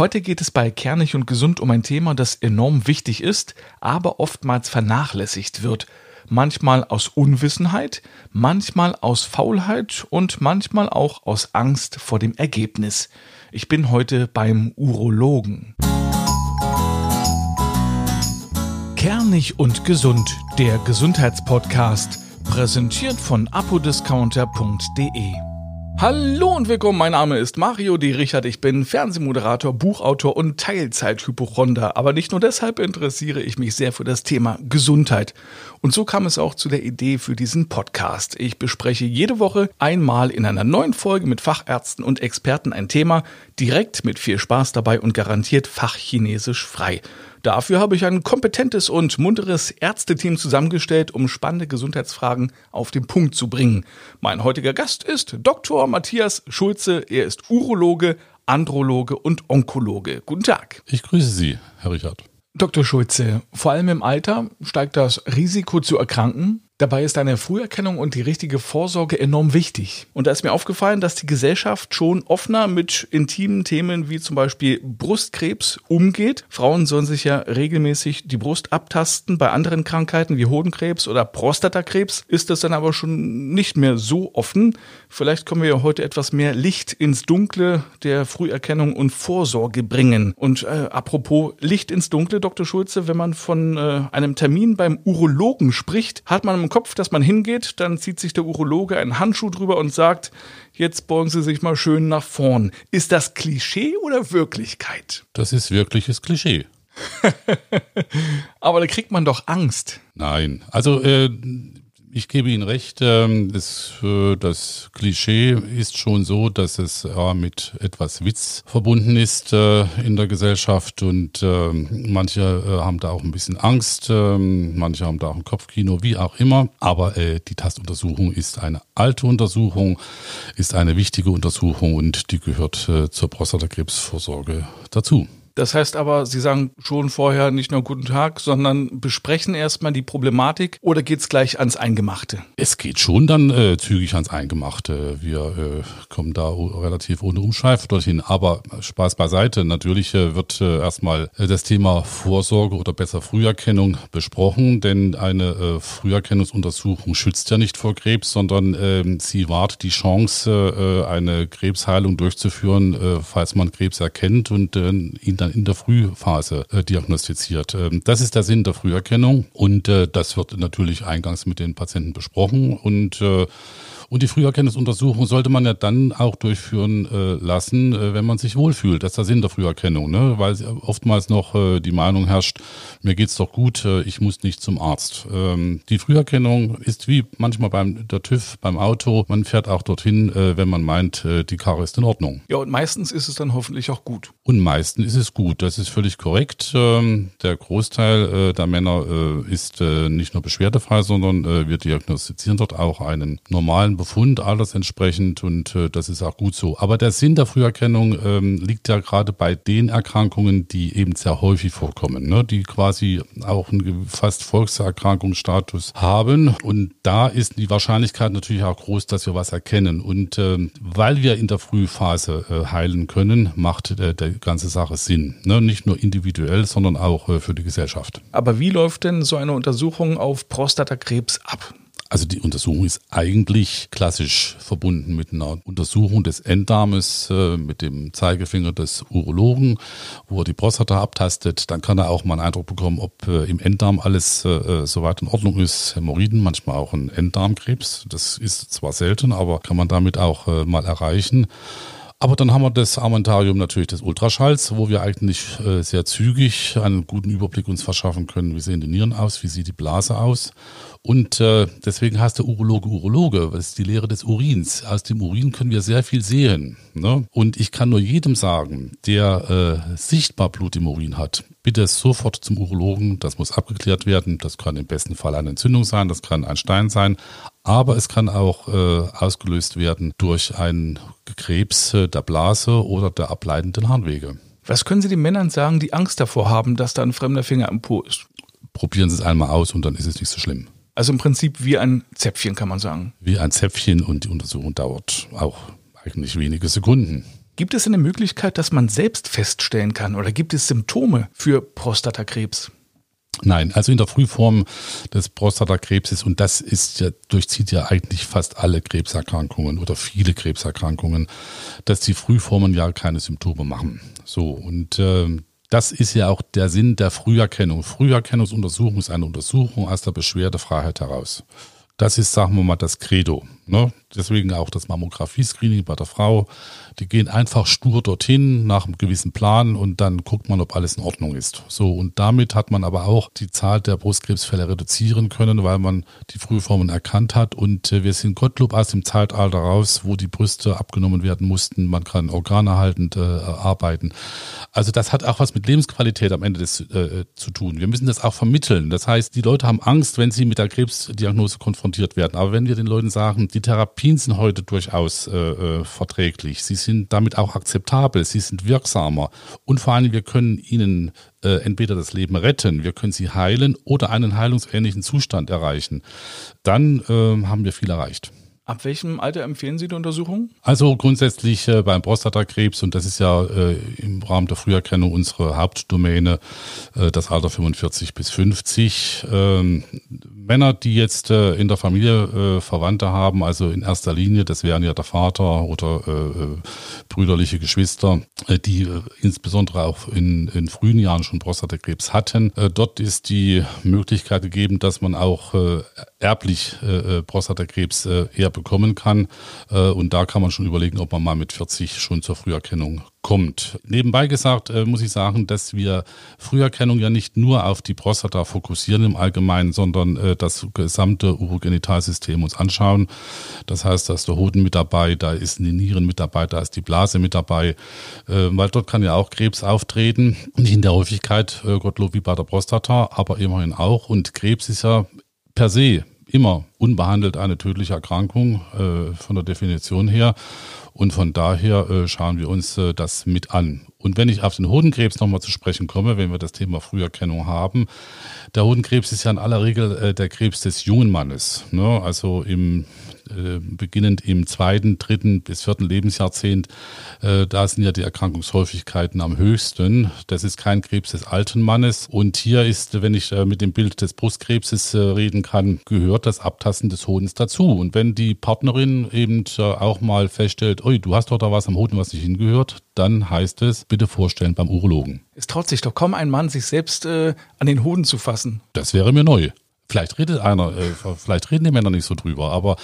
Heute geht es bei Kernig und Gesund um ein Thema, das enorm wichtig ist, aber oftmals vernachlässigt wird. Manchmal aus Unwissenheit, manchmal aus Faulheit und manchmal auch aus Angst vor dem Ergebnis. Ich bin heute beim Urologen. Kernig und Gesund, der Gesundheitspodcast, präsentiert von apodiscounter.de. Hallo und willkommen, mein Name ist Mario D. Richard, ich bin Fernsehmoderator, Buchautor und Teilzeithypochonder, aber nicht nur deshalb interessiere ich mich sehr für das Thema Gesundheit. Und so kam es auch zu der Idee für diesen Podcast. Ich bespreche jede Woche einmal in einer neuen Folge mit Fachärzten und Experten ein Thema, direkt mit viel Spaß dabei und garantiert fachchinesisch frei. Dafür habe ich ein kompetentes und munteres Ärzteteam zusammengestellt, um spannende Gesundheitsfragen auf den Punkt zu bringen. Mein heutiger Gast ist Dr. Matthias Schulze. Er ist Urologe, Androloge und Onkologe. Guten Tag. Ich grüße Sie, Herr Richard. Dr. Schulze, vor allem im Alter steigt das Risiko zu erkranken. Dabei ist eine Früherkennung und die richtige Vorsorge enorm wichtig. Und da ist mir aufgefallen, dass die Gesellschaft schon offener mit intimen Themen wie zum Beispiel Brustkrebs umgeht. Frauen sollen sich ja regelmäßig die Brust abtasten. Bei anderen Krankheiten wie Hodenkrebs oder Prostatakrebs ist das dann aber schon nicht mehr so offen. Vielleicht können wir ja heute etwas mehr Licht ins Dunkle der Früherkennung und Vorsorge bringen. Und äh, apropos Licht ins Dunkle, Dr. Schulze, wenn man von äh, einem Termin beim Urologen spricht, hat man im Kopf, dass man hingeht, dann zieht sich der Urologe einen Handschuh drüber und sagt, jetzt beugen Sie sich mal schön nach vorn. Ist das Klischee oder Wirklichkeit? Das ist wirkliches Klischee. Aber da kriegt man doch Angst. Nein, also äh, ich gebe Ihnen recht, ähm, das, äh, das Klischee ist schon so, dass es mit etwas Witz verbunden ist äh, in der Gesellschaft und äh, manche äh, haben da auch ein bisschen Angst, äh, manche haben da auch ein Kopfkino, wie auch immer. Aber die Tastuntersuchung ist eine alte Untersuchung, ist eine wichtige Untersuchung und die gehört zur Prostatakrebsvorsorge dazu. Das heißt aber, Sie sagen schon vorher nicht nur guten Tag, sondern besprechen erstmal die Problematik oder geht es gleich ans Eingemachte? Es geht schon dann äh, zügig ans Eingemachte. Wir äh, kommen da relativ ohne Umschweife dorthin. Aber Spaß beiseite. Natürlich äh, wird äh, erstmal äh, das Thema Vorsorge oder besser Früherkennung besprochen, denn eine äh, Früherkennungsuntersuchung schützt ja nicht vor Krebs, sondern äh, sie wahrt die Chance, eine Krebsheilung durchzuführen, falls man Krebs erkennt und ihn dann in der Frühphase äh, diagnostiziert. Ähm, das ist der Sinn der Früherkennung und äh, das wird natürlich eingangs mit den Patienten besprochen und äh, und die Früherkennungsuntersuchung sollte man ja dann auch durchführen äh, lassen, äh, wenn man sich wohlfühlt. Das ist der Sinn der Früherkennung, ne? weil oftmals noch äh, die Meinung herrscht, mir geht's doch gut, äh, ich muss nicht zum Arzt. Ähm, die Früherkennung ist wie manchmal beim der TÜV, beim Auto. Man fährt auch dorthin, äh, wenn man meint, äh, die Karre ist in Ordnung. Ja, und meistens ist es dann hoffentlich auch gut. Und meistens ist es gut. Das ist völlig korrekt. Ähm, der Großteil äh, der Männer äh, ist äh, nicht nur beschwerdefrei, sondern äh, wir diagnostizieren dort auch einen normalen Befund, alles entsprechend und äh, das ist auch gut so. Aber der Sinn der Früherkennung ähm, liegt ja gerade bei den Erkrankungen, die eben sehr häufig vorkommen, ne? die quasi auch einen fast Volkserkrankungsstatus haben. Und da ist die Wahrscheinlichkeit natürlich auch groß, dass wir was erkennen. Und ähm, weil wir in der Frühphase äh, heilen können, macht äh, der ganze Sache Sinn. Ne? Nicht nur individuell, sondern auch äh, für die Gesellschaft. Aber wie läuft denn so eine Untersuchung auf Prostatakrebs ab? Also die Untersuchung ist eigentlich klassisch verbunden mit einer Untersuchung des Enddarmes äh, mit dem Zeigefinger des Urologen, wo er die Prostata abtastet. Dann kann er auch mal einen Eindruck bekommen, ob äh, im Enddarm alles äh, soweit in Ordnung ist. Hämorrhoiden, manchmal auch ein Enddarmkrebs. Das ist zwar selten, aber kann man damit auch äh, mal erreichen. Aber dann haben wir das Armentarium natürlich des Ultraschalls, wo wir eigentlich äh, sehr zügig einen guten Überblick uns verschaffen können. Wie sehen die Nieren aus? Wie sieht die Blase aus? Und äh, deswegen heißt der Urologe Urologe, das ist die Lehre des Urins. Aus dem Urin können wir sehr viel sehen. Ne? Und ich kann nur jedem sagen, der äh, sichtbar Blut im Urin hat, bitte sofort zum Urologen. Das muss abgeklärt werden. Das kann im besten Fall eine Entzündung sein, das kann ein Stein sein. Aber es kann auch äh, ausgelöst werden durch einen Krebs äh, der Blase oder der ableitenden Harnwege. Was können Sie den Männern sagen, die Angst davor haben, dass da ein fremder Finger am Po ist? Probieren Sie es einmal aus und dann ist es nicht so schlimm. Also im Prinzip wie ein Zäpfchen, kann man sagen. Wie ein Zäpfchen und die Untersuchung dauert auch eigentlich wenige Sekunden. Gibt es eine Möglichkeit, dass man selbst feststellen kann oder gibt es Symptome für Prostatakrebs? Nein, also in der Frühform des Prostatakrebses, und das ist ja, durchzieht ja eigentlich fast alle Krebserkrankungen oder viele Krebserkrankungen, dass die Frühformen ja keine Symptome machen. So, und äh, das ist ja auch der Sinn der Früherkennung. Früherkennungsuntersuchung ist eine Untersuchung aus der Beschwerdefreiheit heraus. Das ist, sagen wir mal, das Credo. Ne? Deswegen auch das Mammographie-Screening bei der Frau. Die gehen einfach stur dorthin nach einem gewissen Plan und dann guckt man, ob alles in Ordnung ist. So, und damit hat man aber auch die Zahl der Brustkrebsfälle reduzieren können, weil man die Frühformen erkannt hat. Und äh, wir sind Gottlob aus dem Zeitalter raus, wo die Brüste abgenommen werden mussten. Man kann organerhaltend äh, arbeiten. Also das hat auch was mit Lebensqualität am Ende des, äh, zu tun. Wir müssen das auch vermitteln. Das heißt, die Leute haben Angst, wenn sie mit der Krebsdiagnose konfrontiert werden. Aber wenn wir den Leuten sagen, die Therapien sind heute durchaus äh, äh, verträglich. Sie sind damit auch akzeptabel. Sie sind wirksamer. Und vor allem, wir können ihnen äh, entweder das Leben retten, wir können sie heilen oder einen heilungsähnlichen Zustand erreichen. Dann äh, haben wir viel erreicht. Ab welchem Alter empfehlen Sie die Untersuchung? Also grundsätzlich äh, beim Prostatakrebs, und das ist ja äh, im Rahmen der Früherkennung unsere Hauptdomäne, äh, das Alter 45 bis 50. Ähm, Männer, die jetzt äh, in der Familie äh, Verwandte haben, also in erster Linie, das wären ja der Vater oder äh, äh brüderliche Geschwister, äh, die äh, insbesondere auch in, in frühen Jahren schon Prostatakrebs hatten. Dort ist die Möglichkeit gegeben, dass man auch erblich äh, äh Prostatakrebs äh, eher bekommen kann. Äh, und da kann man schon überlegen, ob man mal mit 40 schon zur Früherkennung kommt. Nebenbei gesagt äh, muss ich sagen, dass wir Früherkennung ja nicht nur auf die Prostata fokussieren im Allgemeinen, sondern äh, das gesamte Urogenitalsystem uns anschauen. Das heißt, da ist der Hoden mit dabei, da ist die Nieren mit dabei, da ist die Blase mit dabei, äh, weil dort kann ja auch Krebs auftreten. Nicht in der Häufigkeit, äh, Gottlob, wie bei der Prostata, aber immerhin auch. Und Krebs ist ja per se immer unbehandelt eine tödliche Erkrankung äh, von der Definition her. Und von daher äh, schauen wir uns äh, das mit an. Und wenn ich auf den Hodenkrebs nochmal zu sprechen komme, wenn wir das Thema Früherkennung haben, der Hodenkrebs ist ja in aller Regel äh, der Krebs des jungen Mannes. Ne? Also im äh, beginnend im zweiten, dritten bis vierten Lebensjahrzehnt, äh, da sind ja die Erkrankungshäufigkeiten am höchsten. Das ist kein Krebs des alten Mannes. Und hier ist, wenn ich äh, mit dem Bild des Brustkrebses reden kann, gehört das Abtasten des Hodens dazu. Und wenn die Partnerin eben auch mal feststellt, oi, du hast doch da was am Hoden, was nicht hingehört, dann heißt es, bitte vorstellen beim Urologen. Es traut sich doch kaum ein Mann, sich selbst äh, an den Hoden zu fassen. Das wäre mir neu. Vielleicht redet einer, äh, vielleicht reden die Männer nicht so drüber, aber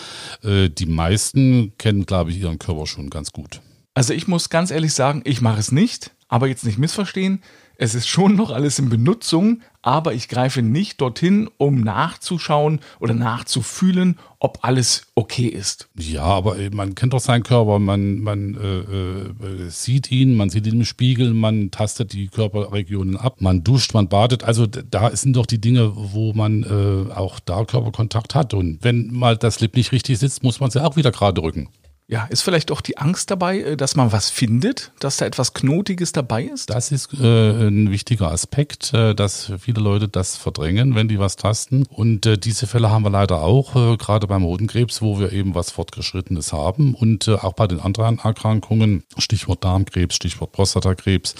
äh, die meisten kennen, glaube ich, ihren Körper schon ganz gut. Also ich muss ganz ehrlich sagen, ich mache es nicht, aber jetzt nicht missverstehen. Es ist schon noch alles in Benutzung, aber ich greife nicht dorthin, um nachzuschauen oder nachzufühlen, ob alles okay ist. Ja, aber man kennt doch seinen Körper, man, man äh, äh, sieht ihn, man sieht ihn im Spiegel, man tastet die Körperregionen ab, man duscht, man badet. Also da sind doch die Dinge, wo man äh, auch da Körperkontakt hat. Und wenn mal das Lip nicht richtig sitzt, muss man es ja auch wieder gerade rücken. Ja, ist vielleicht auch die Angst dabei, äh, dass man was findet, dass da etwas Knotiges dabei ist? Das ist äh, ein wichtiger Aspekt, äh, dass viele Leute das verdrängen, wenn die was tasten. Und äh, diese Fälle haben wir leider auch, äh, gerade beim Hodenkrebs, wo wir eben was Fortgeschrittenes haben. Und äh, auch bei den anderen Erkrankungen, Stichwort Darmkrebs, Stichwort Prostatakrebs,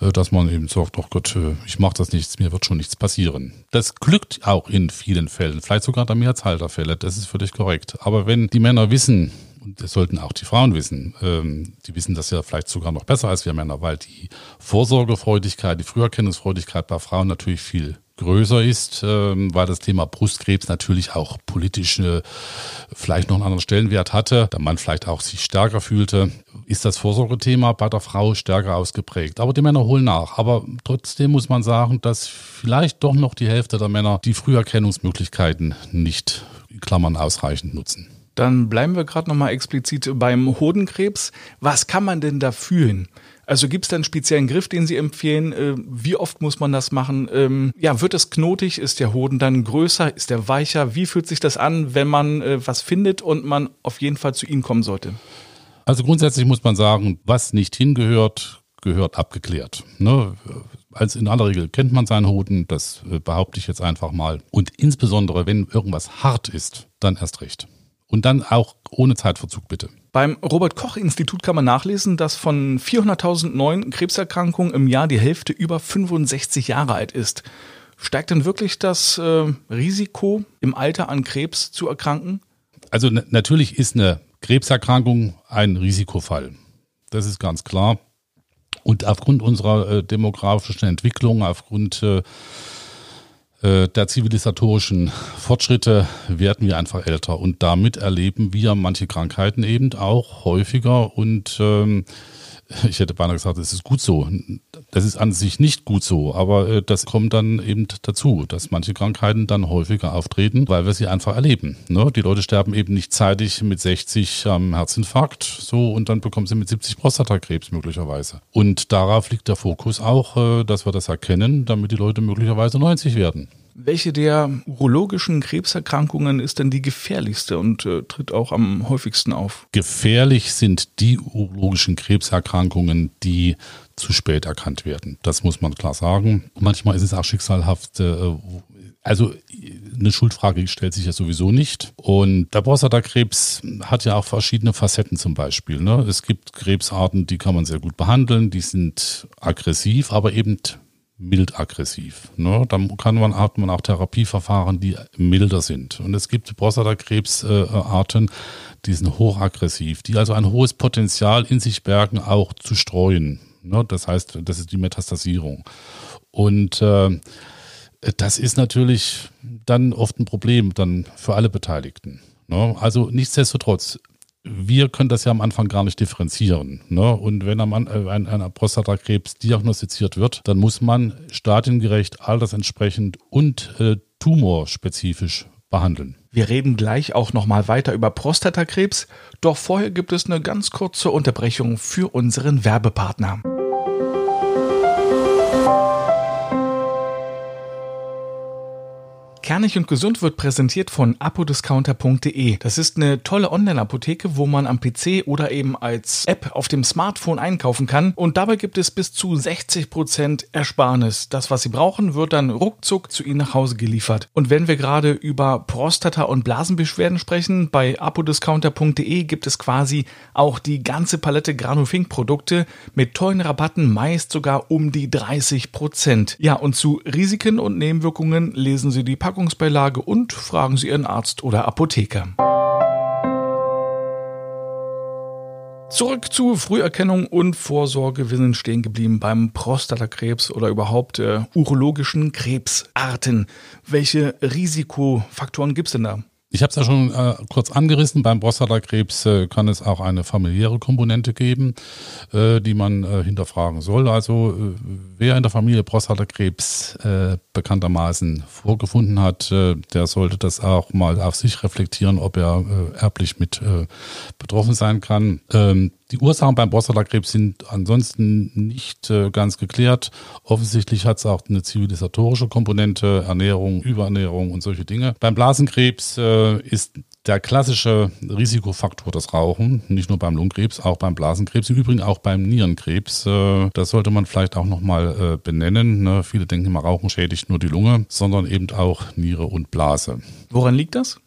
äh, dass man eben sagt, oh Gott, äh, ich mache das nichts, mir wird schon nichts passieren. Das glückt auch in vielen Fällen, vielleicht sogar der Mehrzahl der Fälle, das ist völlig korrekt. Aber wenn die Männer wissen, und das sollten auch die Frauen wissen. Ähm, die wissen das ja vielleicht sogar noch besser als wir Männer, weil die Vorsorgefreudigkeit, die Früherkennungsfreudigkeit bei Frauen natürlich viel größer ist, ähm, weil das Thema Brustkrebs natürlich auch politisch äh, vielleicht noch einen anderen Stellenwert hatte, der Mann vielleicht auch sich stärker fühlte, ist das Vorsorgethema bei der Frau stärker ausgeprägt. Aber die Männer holen nach. Aber trotzdem muss man sagen, dass vielleicht doch noch die Hälfte der Männer die Früherkennungsmöglichkeiten nicht, Klammern, ausreichend nutzen. Dann bleiben wir gerade nochmal explizit beim Hodenkrebs. Was kann man denn da fühlen? Also gibt es da einen speziellen Griff, den Sie empfehlen? Äh, wie oft muss man das machen? Ähm, ja, wird es knotig? Ist der Hoden dann größer? Ist der weicher? Wie fühlt sich das an, wenn man äh, was findet und man auf jeden Fall zu Ihnen kommen sollte? Also grundsätzlich muss man sagen, was nicht hingehört, gehört abgeklärt. Ne? Als in aller Regel kennt man seinen Hoden, das äh, behaupte ich jetzt einfach mal. Und insbesondere, wenn irgendwas hart ist, dann erst recht. Und dann auch ohne Zeitverzug bitte. Beim Robert Koch Institut kann man nachlesen, dass von 400.000 neuen Krebserkrankungen im Jahr die Hälfte über 65 Jahre alt ist. Steigt denn wirklich das äh, Risiko, im Alter an Krebs zu erkranken? Also natürlich ist eine Krebserkrankung ein Risikofall. Das ist ganz klar. Und aufgrund unserer äh, demografischen Entwicklung, aufgrund äh, der zivilisatorischen Fortschritte werden wir einfach älter. Und damit erleben wir manche Krankheiten eben auch häufiger. Und ähm, ich hätte beinahe gesagt, es ist gut so. Das ist an sich nicht gut so, aber äh, das kommt dann eben dazu, dass manche Krankheiten dann häufiger auftreten, weil wir sie einfach erleben. Ne? Die Leute sterben eben nicht zeitig mit 60 am Herzinfarkt so und dann bekommen sie mit 70 Prostatakrebs möglicherweise. Und darauf liegt der Fokus auch, äh, dass wir das erkennen, damit die Leute möglicherweise 90 werden. Welche der urologischen Krebserkrankungen ist denn die gefährlichste und äh, tritt auch am häufigsten auf? Gefährlich sind die urologischen Krebserkrankungen, die zu spät erkannt werden. Das muss man klar sagen. Manchmal ist es auch schicksalhaft. Äh, also eine Schuldfrage stellt sich ja sowieso nicht. Und der Prostatakrebs hat ja auch verschiedene Facetten zum Beispiel. Ne? Es gibt Krebsarten, die kann man sehr gut behandeln, die sind aggressiv, aber eben mild aggressiv. Ne? Dann kann man, hat man auch Therapieverfahren, die milder sind. Und es gibt Prostatakrebsarten, die sind hochaggressiv, die also ein hohes Potenzial in sich bergen, auch zu streuen. Ne? Das heißt, das ist die Metastasierung. Und äh, das ist natürlich dann oft ein Problem dann für alle Beteiligten. Ne? Also nichtsdestotrotz, wir können das ja am Anfang gar nicht differenzieren. Ne? Und wenn am, äh, ein, Prostatakrebs diagnostiziert wird, dann muss man stadiengerecht, altersentsprechend und äh, tumorspezifisch behandeln. Wir reden gleich auch nochmal weiter über Prostatakrebs, doch vorher gibt es eine ganz kurze Unterbrechung für unseren Werbepartner. Kernig und Gesund wird präsentiert von apodiscounter.de. Das ist eine tolle Online-Apotheke, wo man am PC oder eben als App auf dem Smartphone einkaufen kann. Und dabei gibt es bis zu 60% Ersparnis. Das, was Sie brauchen, wird dann ruckzuck zu Ihnen nach Hause geliefert. Und wenn wir gerade über Prostata- und Blasenbeschwerden sprechen, bei apodiscounter.de gibt es quasi auch die ganze Palette Granufink-Produkte mit tollen Rabatten, meist sogar um die 30%. Ja, und zu Risiken und Nebenwirkungen lesen Sie die Packung Packungsbeilage und fragen Sie Ihren Arzt oder Apotheker. Zurück zu Früherkennung und Vorsorge. Wir sind stehen geblieben beim Prostatakrebs oder überhaupt äh, urologischen Krebsarten. Welche Risikofaktoren gibt es denn da? Ich habe es ja schon äh, kurz angerissen. Beim Prostatakrebs äh, kann es auch eine familiäre Komponente geben, äh, die man äh, hinterfragen soll. Also äh, wer in der Familie Prostatakrebs äh, bekanntermaßen vorgefunden hat, der sollte das auch mal auf sich reflektieren, ob er erblich mit betroffen sein kann. Ähm, die Ursachen beim Prostatakrebs sind ansonsten nicht äh, ganz geklärt. Offensichtlich hat es auch eine zivilisatorische Komponente, Ernährung, Überernährung und solche Dinge. Beim Blasenkrebs äh, ist der klassische Risikofaktor das Rauchen, nicht nur beim Lungenkrebs, auch beim Blasenkrebs, im Übrigen auch beim Nierenkrebs. Äh, das sollte man vielleicht auch nochmal äh, benennen. Ne? Viele denken immer, Rauchen schädigt nur die Lunge, sondern eben auch Niere und Blase. Woran liegt das?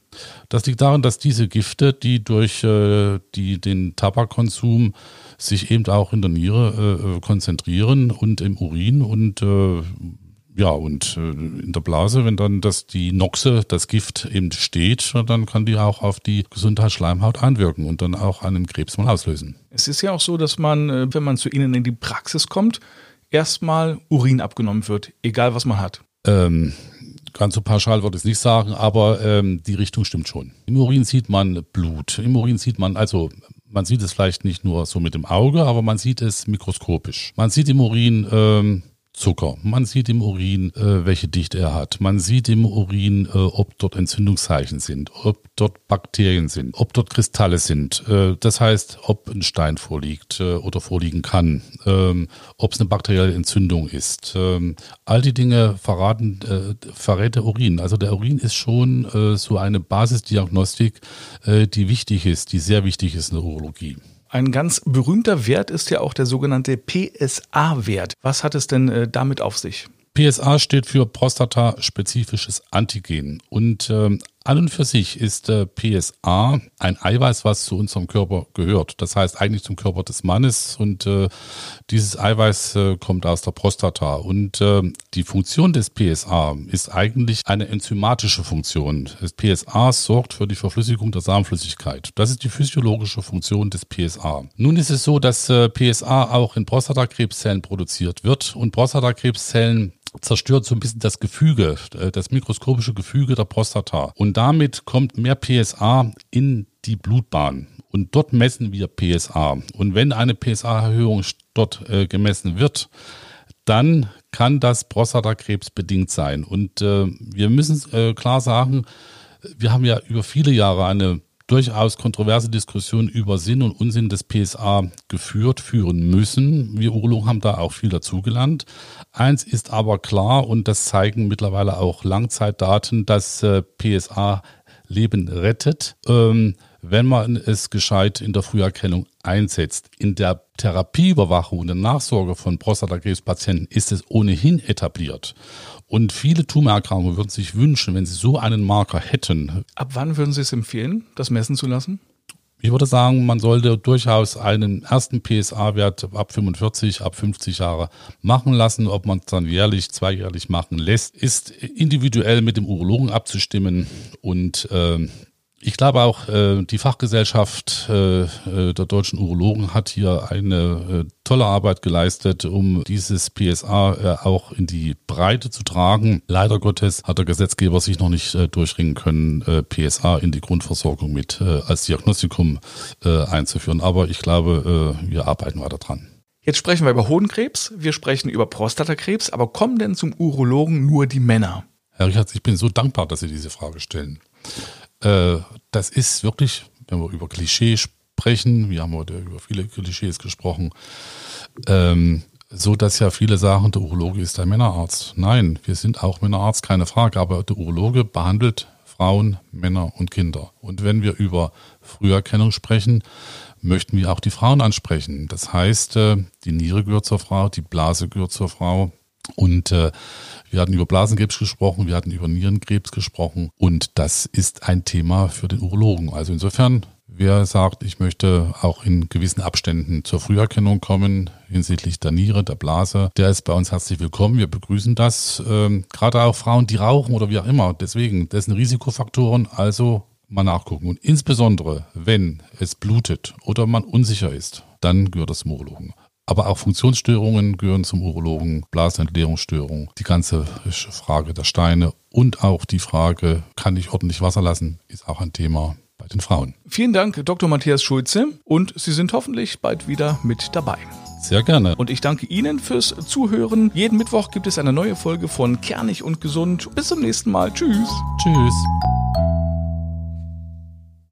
Das liegt daran, dass diese Gifte, die durch äh, die, den Tabakkonsum sich eben auch in der Niere äh, konzentrieren und im Urin und äh, ja, und äh, in der Blase, wenn dann das, die Noxe, das Gift eben steht, dann kann die auch auf die Gesundheitsschleimhaut einwirken und dann auch einen Krebs mal auslösen. Es ist ja auch so, dass man, äh, wenn man zu Ihnen in die Praxis kommt, erstmal Urin abgenommen wird, egal was man hat. Ähm, ganz so pauschal würde ich es nicht sagen, aber ähm, die Richtung stimmt schon. Im Urin sieht man Blut. Im Urin sieht man, also man sieht es vielleicht nicht nur so mit dem Auge, aber man sieht es mikroskopisch. Man sieht im Urin ähm, Zucker. Man sieht im Urin, äh, welche Dichte er hat. Man sieht im Urin, äh, ob dort Entzündungszeichen sind, ob dort Bakterien sind, ob dort Kristalle sind. Äh, das heißt, ob ein Stein vorliegt äh, oder vorliegen kann, ähm, ob es eine bakterielle Entzündung ist. Ähm, all die Dinge verraten, äh, verrät der Urin. Also der Urin ist schon äh, so eine Basisdiagnostik, die wichtig ist, die sehr wichtig ist in der Urologie. Ein ganz berühmter Wert ist ja auch der sogenannte PSA-Wert. Was hat es denn äh, damit auf sich? PSA steht für prostataspezifisches Antigen. Und ähm, An und für sich ist äh, PSA ein Eiweiß, was zu unserem Körper gehört. Das heißt eigentlich zum Körper des Mannes und äh, dieses Eiweiß äh, kommt aus der Prostata. Und äh, die Funktion des PSA ist eigentlich eine enzymatische Funktion. Das PSA sorgt für die Verflüssigung der Samenflüssigkeit. Das ist die physiologische Funktion des PSA. Nun ist es so, dass äh, PSA auch in Prostatakrebszellen produziert wird und Prostatakrebszellen zerstört so ein bisschen das Gefüge, äh, das mikroskopische Gefüge der Prostata. Und damit kommt mehr PSA in die Blutbahn. Und dort messen wir PSA. Und wenn eine PSA-Erhöhung dort äh, gemessen wird, dann kann das Prostatakrebs bedingt sein. Und äh, wir müssen äh, klar sagen, wir haben ja über viele Jahre eine durchaus kontroverse Diskussion über Sinn und Unsinn des PSA geführt, führen müssen. Wir Urologen haben da auch viel dazugelernt. Eins ist aber klar und das zeigen mittlerweile auch Langzeitdaten, dass äh, PSA Leben rettet, ähm, wenn man es gescheit in der Früherkennung einsetzt. In der Therapieüberwachung und der Nachsorge von Prostatakrebspatienten ist es ohnehin etabliert. Und viele Tumorerkrankungen würden sich wünschen, wenn sie so einen Marker hätten. Ab wann würden Sie es empfehlen, das messen zu lassen? Ich würde sagen, man sollte durchaus einen ersten PSA-Wert ab 45, ab 50 Jahre machen lassen. Ob man es dann jährlich, zweijährlich machen lässt, ist individuell mit dem Urologen abzustimmen. Und äh, ich glaube auch, äh, die Fachgesellschaft äh, äh, der deutschen Urologen hat hier eine tolle Arbeit geleistet, um dieses PSA auch in die Breite zu tragen. Leider Gottes hat der Gesetzgeber sich noch nicht durchringen können, PSA in die Grundversorgung mit als Diagnostikum einzuführen. Aber ich glaube, wir arbeiten weiter dran. Jetzt sprechen wir über Hodenkrebs, wir sprechen über Prostatakrebs, aber kommen denn zum Urologen nur die Männer? Herr Richard, ich bin so dankbar, dass Sie diese Frage stellen. Äh, das ist wirklich, wenn wir über Klischees sprechen, wir haben heute über viele Klischees gesprochen, ähm, so dass ja viele sagen, der Urologe ist ein Männerarzt. Nein, wir sind auch Männerarzt, keine Frage, aber der Urologe behandelt Frauen, Männer und Kinder. Und wenn wir über Früherkennung sprechen, möchten wir auch die Frauen ansprechen. Das heißt, äh, die Niere gehört zur Frau, die Blase gehört zur Frau, und äh, wir hatten über Blasenkrebs gesprochen, wir hatten über Nierenkrebs gesprochen und das ist ein Thema für den Urologen. Also insofern, wer sagt, ich möchte auch in gewissen Abständen zur Früherkennung kommen hinsichtlich der Niere, der Blase, der ist bei uns herzlich willkommen. Wir begrüßen das. Ähm, gerade auch Frauen, die rauchen oder wie auch immer. Deswegen, das sind Risikofaktoren, also mal nachgucken. Und insbesondere, wenn es blutet oder man unsicher ist, dann gehört das zum Urologen. Aber auch Funktionsstörungen gehören zum Urologen, Blasenentleerungsstörungen, die ganze Frage der Steine und auch die Frage, kann ich ordentlich Wasser lassen, ist auch ein Thema bei den Frauen. Vielen Dank, Dr. Matthias Schulze, und Sie sind hoffentlich bald wieder mit dabei. Sehr gerne. Und ich danke Ihnen fürs Zuhören. Jeden Mittwoch gibt es eine neue Folge von Kernig und Gesund. Bis zum nächsten Mal. Tschüss. Tschüss.